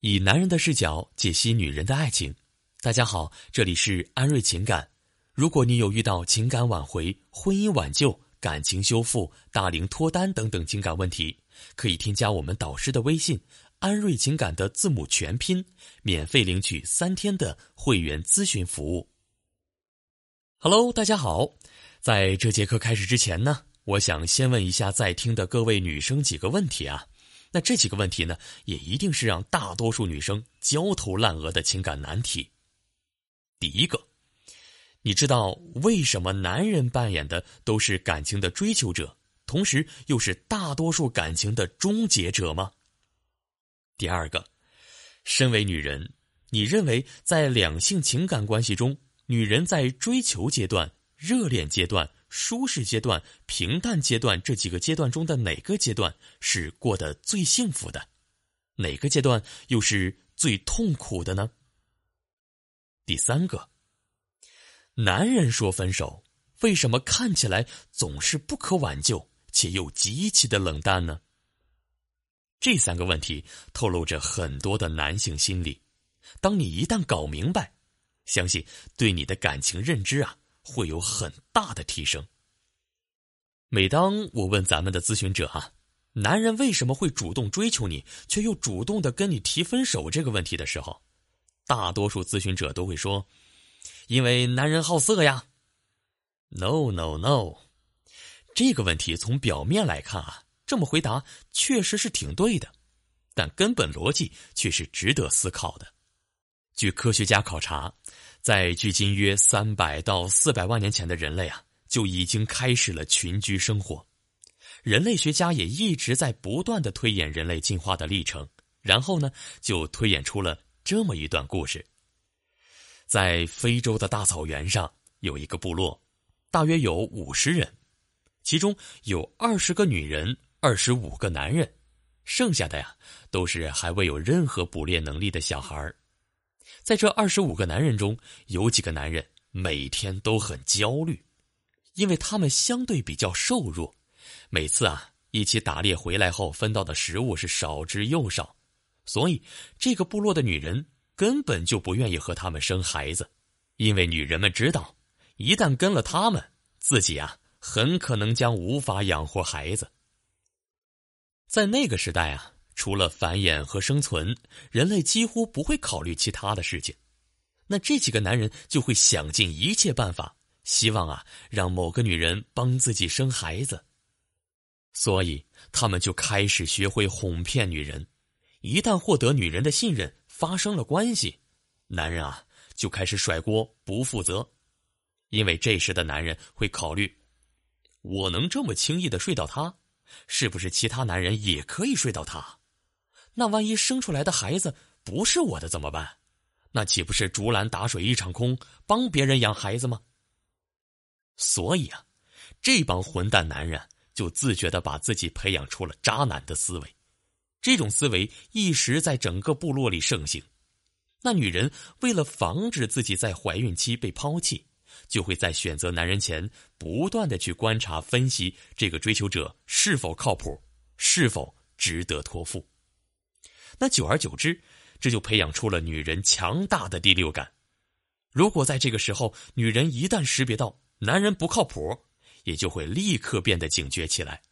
以男人的视角解析女人的爱情。大家好，这里是安瑞情感。如果你有遇到情感挽回、婚姻挽救、感情修复、大龄脱单等等情感问题，可以添加我们导师的微信“安瑞情感”的字母全拼，免费领取三天的会员咨询服务。Hello，大家好，在这节课开始之前呢，我想先问一下在听的各位女生几个问题啊。那这几个问题呢，也一定是让大多数女生焦头烂额的情感难题。第一个，你知道为什么男人扮演的都是感情的追求者，同时又是大多数感情的终结者吗？第二个，身为女人，你认为在两性情感关系中，女人在追求阶段、热恋阶段？舒适阶段、平淡阶段这几个阶段中的哪个阶段是过得最幸福的？哪个阶段又是最痛苦的呢？第三个，男人说分手，为什么看起来总是不可挽救，且又极其的冷淡呢？这三个问题透露着很多的男性心理。当你一旦搞明白，相信对你的感情认知啊。会有很大的提升。每当我问咱们的咨询者哈，男人为什么会主动追求你，却又主动的跟你提分手这个问题的时候，大多数咨询者都会说，因为男人好色呀。No no no，这个问题从表面来看啊，这么回答确实是挺对的，但根本逻辑却是值得思考的。据科学家考察。在距今约三百到四百万年前的人类啊，就已经开始了群居生活。人类学家也一直在不断的推演人类进化的历程，然后呢，就推演出了这么一段故事。在非洲的大草原上，有一个部落，大约有五十人，其中有二十个女人，二十五个男人，剩下的呀，都是还未有任何捕猎能力的小孩。在这二十五个男人中，有几个男人每天都很焦虑，因为他们相对比较瘦弱，每次啊一起打猎回来后分到的食物是少之又少，所以这个部落的女人根本就不愿意和他们生孩子，因为女人们知道，一旦跟了他们，自己啊很可能将无法养活孩子。在那个时代啊。除了繁衍和生存，人类几乎不会考虑其他的事情。那这几个男人就会想尽一切办法，希望啊让某个女人帮自己生孩子。所以他们就开始学会哄骗女人。一旦获得女人的信任，发生了关系，男人啊就开始甩锅不负责。因为这时的男人会考虑：我能这么轻易的睡到她，是不是其他男人也可以睡到她？那万一生出来的孩子不是我的怎么办？那岂不是竹篮打水一场空，帮别人养孩子吗？所以啊，这帮混蛋男人就自觉的把自己培养出了渣男的思维，这种思维一时在整个部落里盛行。那女人为了防止自己在怀孕期被抛弃，就会在选择男人前不断的去观察分析这个追求者是否靠谱，是否值得托付。那久而久之，这就培养出了女人强大的第六感。如果在这个时候，女人一旦识别到男人不靠谱，也就会立刻变得警觉起来。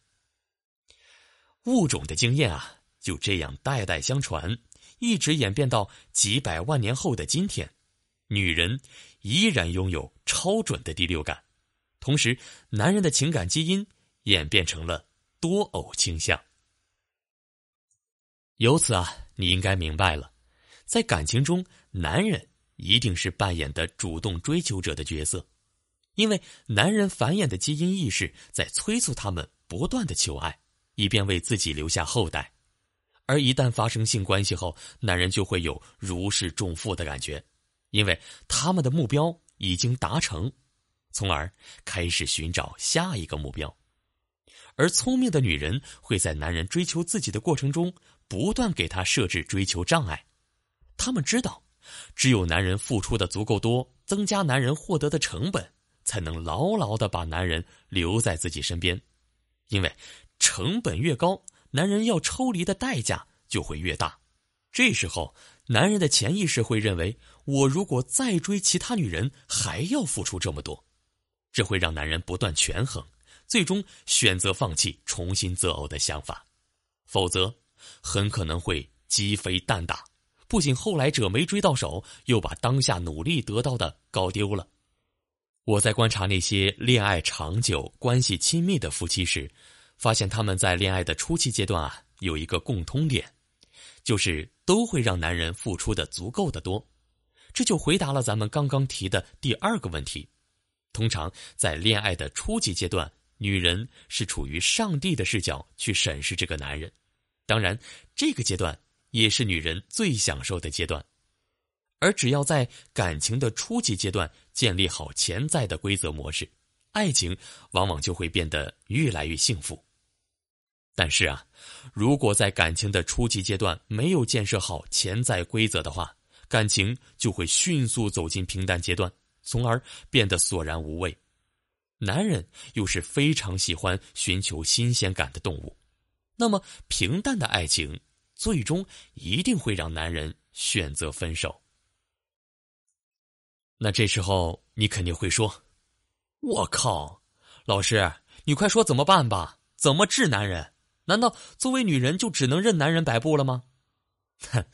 物种的经验啊，就这样代代相传，一直演变到几百万年后的今天，女人依然拥有超准的第六感，同时，男人的情感基因演变成了多偶倾向。由此啊，你应该明白了，在感情中，男人一定是扮演的主动追求者的角色，因为男人繁衍的基因意识在催促他们不断的求爱，以便为自己留下后代。而一旦发生性关系后，男人就会有如释重负的感觉，因为他们的目标已经达成，从而开始寻找下一个目标。而聪明的女人会在男人追求自己的过程中。不断给他设置追求障碍，他们知道，只有男人付出的足够多，增加男人获得的成本，才能牢牢的把男人留在自己身边。因为成本越高，男人要抽离的代价就会越大，这时候，男人的潜意识会认为，我如果再追其他女人，还要付出这么多，这会让男人不断权衡，最终选择放弃重新择偶的想法，否则很可能会鸡飞蛋打，不仅后来者没追到手，又把当下努力得到的搞丢了。我在观察那些恋爱长久、关系亲密的夫妻时，发现他们在恋爱的初期阶段啊，有一个共通点。就是都会让男人付出的足够的多，这就回答了咱们刚刚提的第二个问题。通常在恋爱的初级阶段，女人是处于上帝的视角去审视这个男人，当然，这个阶段也是女人最享受的阶段。而只要在感情的初级阶段建立好潜在的规则模式，爱情往往就会变得越来越幸福。但是啊，如果在感情的初级阶段没有建设好潜在规则的话，感情就会迅速走进平淡阶段，从而变得索然无味。男人又是非常喜欢寻求新鲜感的动物，那么平淡的爱情最终一定会让男人选择分手。那这时候你肯定会说：“我靠，老师，你快说怎么办吧？怎么治男人？”难道作为女人就只能任男人摆布了吗？哼，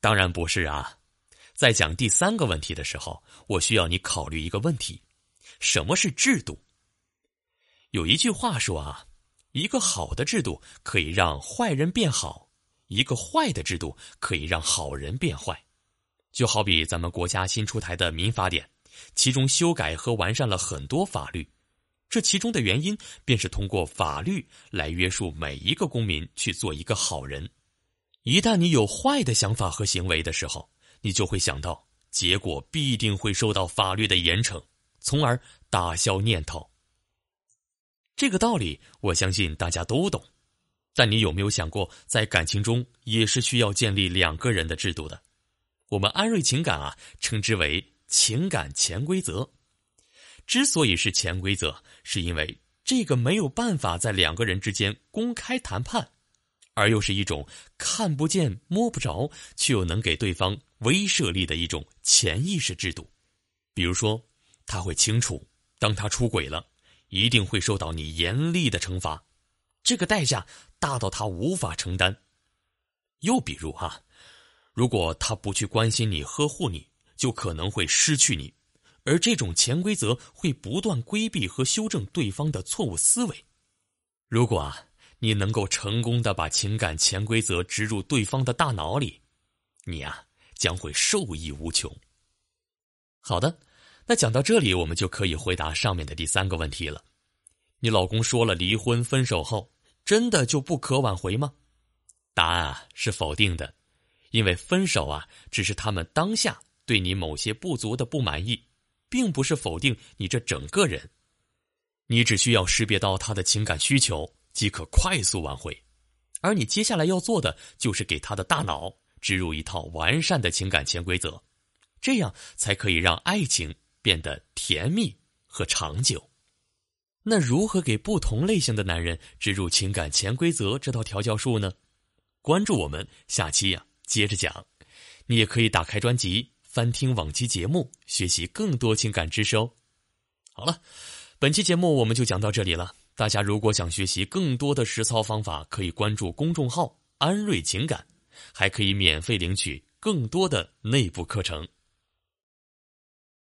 当然不是啊！在讲第三个问题的时候，我需要你考虑一个问题：什么是制度？有一句话说啊，一个好的制度可以让坏人变好，一个坏的制度可以让好人变坏。就好比咱们国家新出台的民法典，其中修改和完善了很多法律。这其中的原因，便是通过法律来约束每一个公民去做一个好人。一旦你有坏的想法和行为的时候，你就会想到结果必定会受到法律的严惩，从而打消念头。这个道理，我相信大家都懂。但你有没有想过，在感情中也是需要建立两个人的制度的？我们安瑞情感啊，称之为情感潜规则。之所以是潜规则，是因为这个没有办法在两个人之间公开谈判，而又是一种看不见摸不着却又能给对方威慑力的一种潜意识制度。比如说，他会清楚，当他出轨了，一定会受到你严厉的惩罚，这个代价大到他无法承担。又比如哈，如果他不去关心你、呵护你，就可能会失去你。而这种潜规则会不断规避和修正对方的错误思维。如果啊，你能够成功的把情感潜规则植入对方的大脑里，你啊将会受益无穷。好的，那讲到这里，我们就可以回答上面的第三个问题了。你老公说了离婚分手后，真的就不可挽回吗？答案啊是否定的，因为分手啊只是他们当下对你某些不足的不满意。并不是否定你这整个人，你只需要识别到他的情感需求，即可快速挽回。而你接下来要做的，就是给他的大脑植入一套完善的情感潜规则，这样才可以让爱情变得甜蜜和长久。那如何给不同类型的男人植入情感潜规则这套调教术呢？关注我们，下期呀接着讲。你也可以打开专辑。翻听往期节目，学习更多情感知识哦。好了，本期节目我们就讲到这里了。大家如果想学习更多的实操方法，可以关注公众号“安瑞情感”，还可以免费领取更多的内部课程。